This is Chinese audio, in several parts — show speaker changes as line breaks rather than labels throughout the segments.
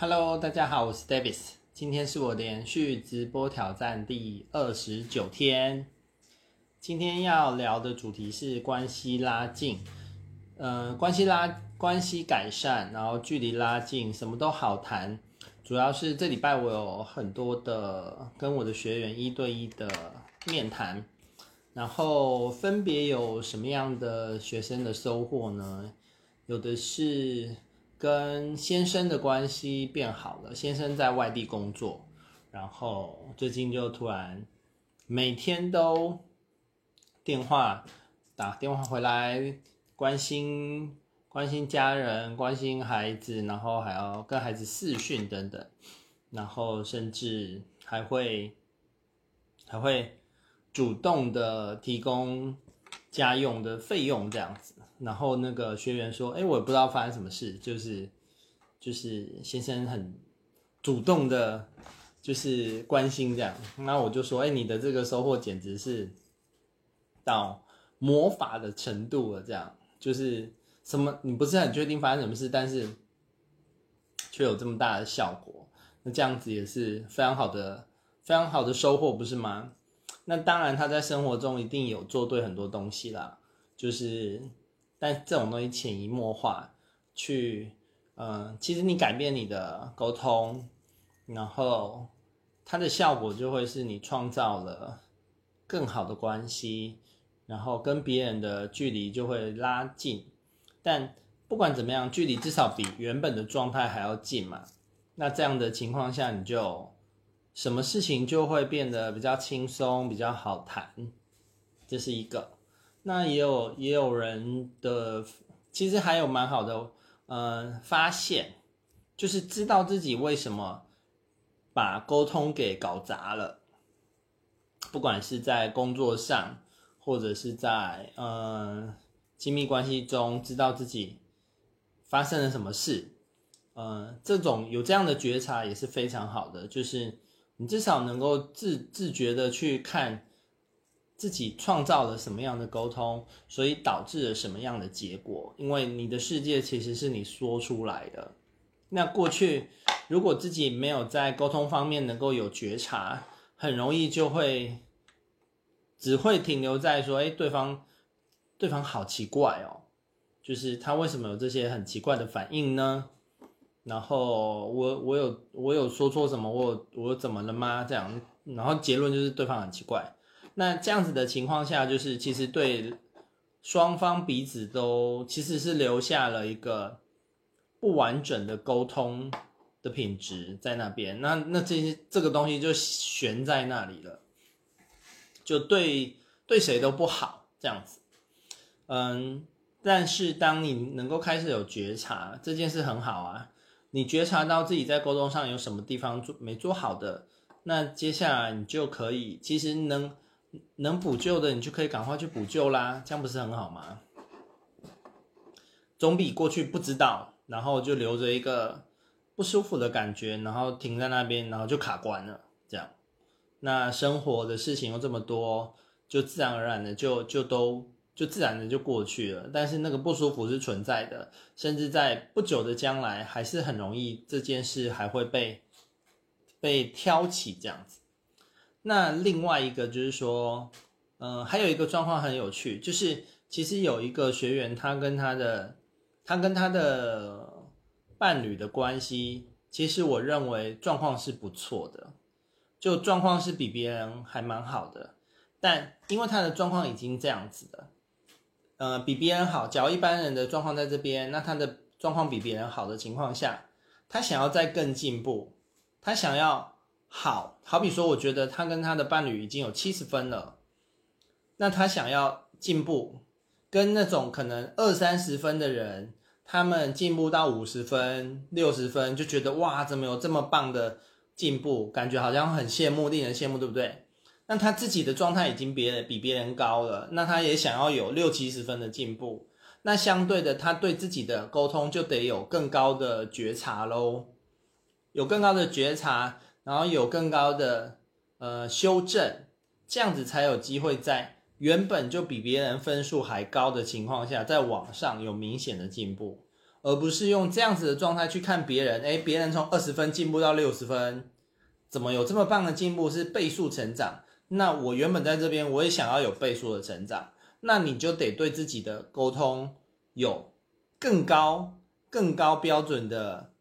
Hello，大家好，我是 Davis。今天是我连续直播挑战第二十九天。今天要聊的主题是关系拉近，呃，关系拉关系改善，然后距离拉近，什么都好谈。主要是这礼拜我有很多的跟我的学员一对一的面谈，然后分别有什么样的学生的收获呢？有的是。跟先生的关系变好了，先生在外地工作，然后最近就突然每天都电话打电话回来，关心关心家人，关心孩子，然后还要跟孩子视讯等等，然后甚至还会还会主动的提供家用的费用这样子。然后那个学员说：“哎，我也不知道发生什么事，就是就是先生很主动的，就是关心这样。那我就说：哎，你的这个收获简直是到魔法的程度了，这样就是什么？你不是很确定发生什么事，但是却有这么大的效果。那这样子也是非常好的，非常好的收获，不是吗？那当然，他在生活中一定有做对很多东西啦，就是。”但这种东西潜移默化，去，嗯、呃，其实你改变你的沟通，然后它的效果就会是你创造了更好的关系，然后跟别人的距离就会拉近。但不管怎么样，距离至少比原本的状态还要近嘛。那这样的情况下，你就什么事情就会变得比较轻松，比较好谈。这是一个。那也有也有人的，其实还有蛮好的，呃，发现就是知道自己为什么把沟通给搞砸了，不管是在工作上，或者是在呃亲密关系中，知道自己发生了什么事，呃，这种有这样的觉察也是非常好的，就是你至少能够自自觉的去看。自己创造了什么样的沟通，所以导致了什么样的结果？因为你的世界其实是你说出来的。那过去如果自己没有在沟通方面能够有觉察，很容易就会只会停留在说：“哎，对方，对方好奇怪哦，就是他为什么有这些很奇怪的反应呢？”然后我我有我有说错什么？我我怎么了吗？这样，然后结论就是对方很奇怪。那这样子的情况下，就是其实对双方彼此都其实是留下了一个不完整的沟通的品质在那边。那那这些这个东西就悬在那里了，就对对谁都不好这样子。嗯，但是当你能够开始有觉察，这件事很好啊。你觉察到自己在沟通上有什么地方做没做好的，那接下来你就可以其实能。能补救的，你就可以赶快去补救啦，这样不是很好吗？总比过去不知道，然后就留着一个不舒服的感觉，然后停在那边，然后就卡关了。这样，那生活的事情又这么多，就自然而然的就就都就自然的就过去了。但是那个不舒服是存在的，甚至在不久的将来，还是很容易这件事还会被被挑起这样子。那另外一个就是说，嗯、还有一个状况很有趣，就是其实有一个学员，他跟他的他跟他的伴侣的关系，其实我认为状况是不错的，就状况是比别人还蛮好的。但因为他的状况已经这样子的，呃，比别人好。假如一般人的状况在这边，那他的状况比别人好的情况下，他想要再更进步，他想要。好好比说，我觉得他跟他的伴侣已经有七十分了，那他想要进步，跟那种可能二三十分的人，他们进步到五十分、六十分，就觉得哇，怎么有这么棒的进步？感觉好像很羡慕，令人羡慕，对不对？那他自己的状态已经别人比别人高了，那他也想要有六七十分的进步，那相对的，他对自己的沟通就得有更高的觉察喽，有更高的觉察。然后有更高的呃修正，这样子才有机会在原本就比别人分数还高的情况下，在往上有明显的进步。而不是用这样子的状态去看别人。诶，别人从二十分进步到六十分，怎么有这么棒的进步？是倍数成长。那我原本在这边，我也想要有倍数的成长。那你就得对自己的沟通有更高、更高标准的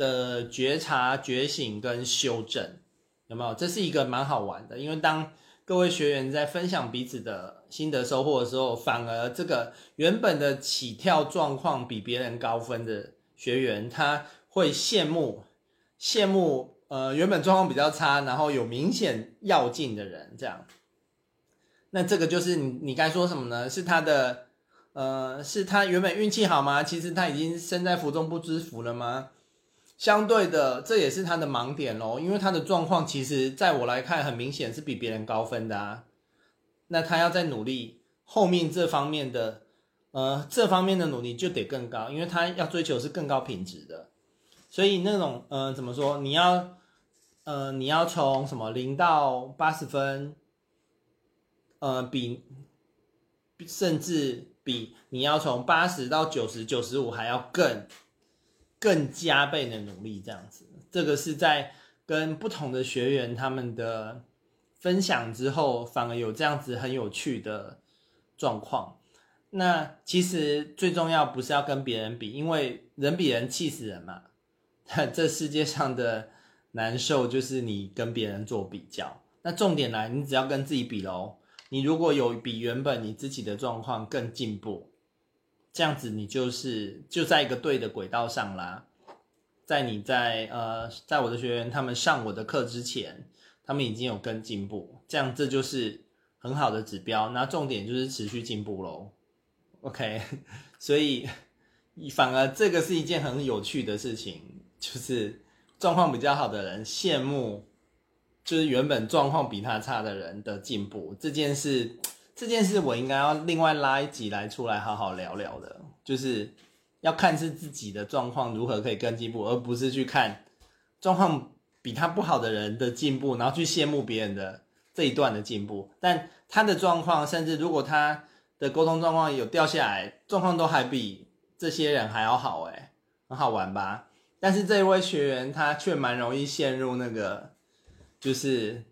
的觉察、觉醒跟修正，有没有？这是一个蛮好玩的，因为当各位学员在分享彼此的心得收获的时候，反而这个原本的起跳状况比别人高分的学员，他会羡慕羡慕呃原本状况比较差，然后有明显要进的人，这样。那这个就是你你该说什么呢？是他的呃是他原本运气好吗？其实他已经身在福中不知福了吗？相对的，这也是他的盲点咯，因为他的状况其实在我来看，很明显是比别人高分的啊。那他要再努力，后面这方面的，呃，这方面的努力就得更高，因为他要追求是更高品质的。所以那种，呃，怎么说？你要，呃，你要从什么零到八十分，呃，比，甚至比你要从八十到九十、九十五还要更。更加倍的努力，这样子，这个是在跟不同的学员他们的分享之后，反而有这样子很有趣的状况。那其实最重要不是要跟别人比，因为人比人气死人嘛。这世界上的难受就是你跟别人做比较。那重点来，你只要跟自己比喽。你如果有比原本你自己的状况更进步。这样子，你就是就在一个对的轨道上啦。在你在呃，在我的学员他们上我的课之前，他们已经有跟进步，这样这就是很好的指标。那重点就是持续进步喽。OK，所以反而这个是一件很有趣的事情，就是状况比较好的人羡慕，就是原本状况比他差的人的进步这件事。这件事我应该要另外拉一集来出来好好聊聊的，就是要看是自己的状况如何可以更进步，而不是去看状况比他不好的人的进步，然后去羡慕别人的这一段的进步。但他的状况，甚至如果他的沟通状况有掉下来，状况都还比这些人还要好，诶，很好玩吧？但是这一位学员他却蛮容易陷入那个，就是。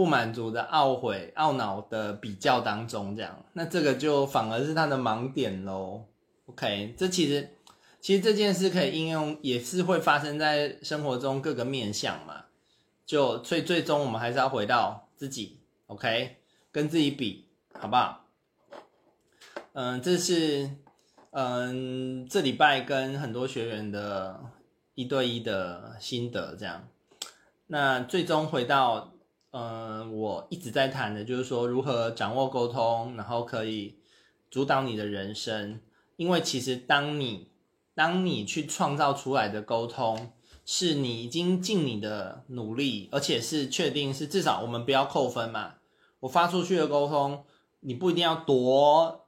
不满足的懊悔、懊恼的比较当中，这样，那这个就反而是他的盲点喽。OK，这其实其实这件事可以应用，也是会发生在生活中各个面向嘛。就所以最终我们还是要回到自己，OK，跟自己比，好不好？嗯，这是嗯这礼拜跟很多学员的一对一的心得，这样。那最终回到。嗯，我一直在谈的就是说如何掌握沟通，然后可以主导你的人生。因为其实当你当你去创造出来的沟通，是你已经尽你的努力，而且是确定是至少我们不要扣分嘛。我发出去的沟通，你不一定要多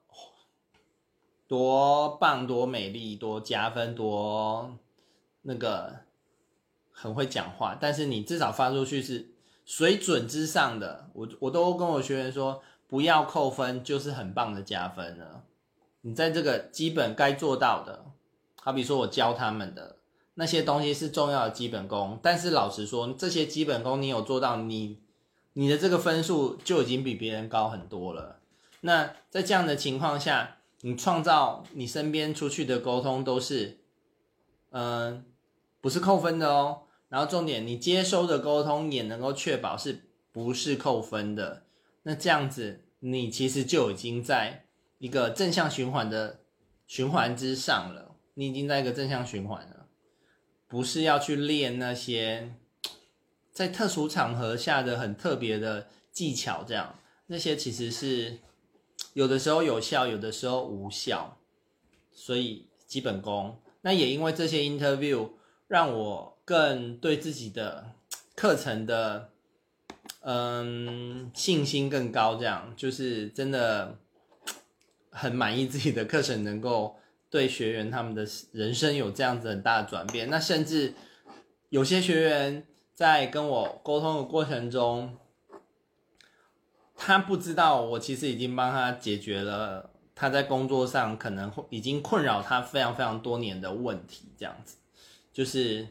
多棒、多美丽、多加分、多那个很会讲话，但是你至少发出去是。水准之上的，我我都跟我学员说，不要扣分，就是很棒的加分了。你在这个基本该做到的，好比说我教他们的那些东西是重要的基本功，但是老实说，这些基本功你有做到，你你的这个分数就已经比别人高很多了。那在这样的情况下，你创造你身边出去的沟通都是，嗯、不是扣分的哦。然后重点，你接收的沟通也能够确保是不是扣分的，那这样子你其实就已经在一个正向循环的循环之上了，你已经在一个正向循环了，不是要去练那些在特殊场合下的很特别的技巧，这样那些其实是有的时候有效，有的时候无效，所以基本功，那也因为这些 interview 让我。更对自己的课程的嗯信心更高，这样就是真的很满意自己的课程，能够对学员他们的人生有这样子很大的转变。那甚至有些学员在跟我沟通的过程中，他不知道我其实已经帮他解决了他在工作上可能已经困扰他非常非常多年的问题，这样子，就是，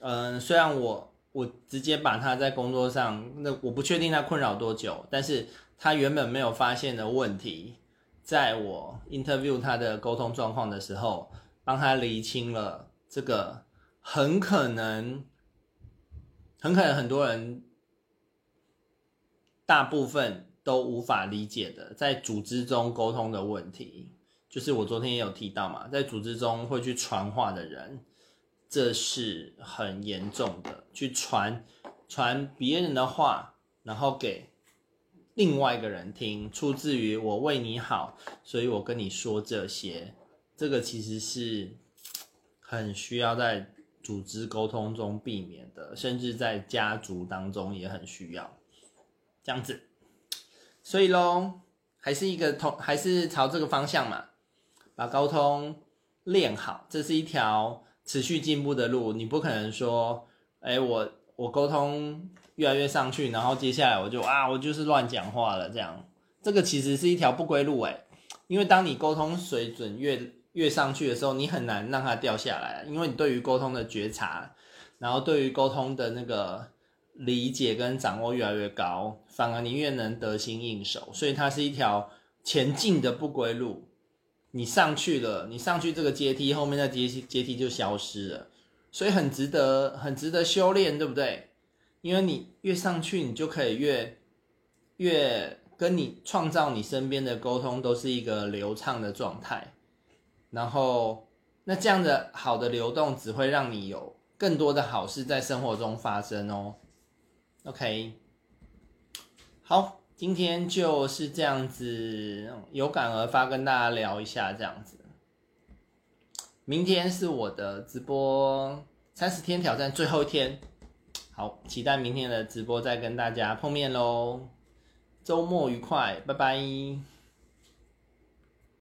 嗯、虽然我我直接把他在工作上，那我不确定他困扰多久，但是他原本没有发现的问题，在我 interview 他的沟通状况的时候，帮他厘清了这个很可能，很可能很多人大部分。都无法理解的，在组织中沟通的问题，就是我昨天也有提到嘛，在组织中会去传话的人，这是很严重的，去传传别人的话，然后给另外一个人听，出自于我为你好，所以我跟你说这些，这个其实是很需要在组织沟通中避免的，甚至在家族当中也很需要，这样子。所以喽，还是一个通，还是朝这个方向嘛，把沟通练好，这是一条持续进步的路。你不可能说，哎，我我沟通越来越上去，然后接下来我就啊，我就是乱讲话了这样。这个其实是一条不归路哎，因为当你沟通水准越越上去的时候，你很难让它掉下来，因为你对于沟通的觉察，然后对于沟通的那个。理解跟掌握越来越高，反而你越能得心应手，所以它是一条前进的不归路。你上去了，你上去这个阶梯，后面的阶梯阶梯就消失了，所以很值得，很值得修炼，对不对？因为你越上去，你就可以越越跟你创造你身边的沟通都是一个流畅的状态，然后那这样的好的流动只会让你有更多的好事在生活中发生哦。OK，好，今天就是这样子，有感而发跟大家聊一下这样子。明天是我的直播三十天挑战最后一天，好，期待明天的直播再跟大家碰面喽。周末愉快，拜拜。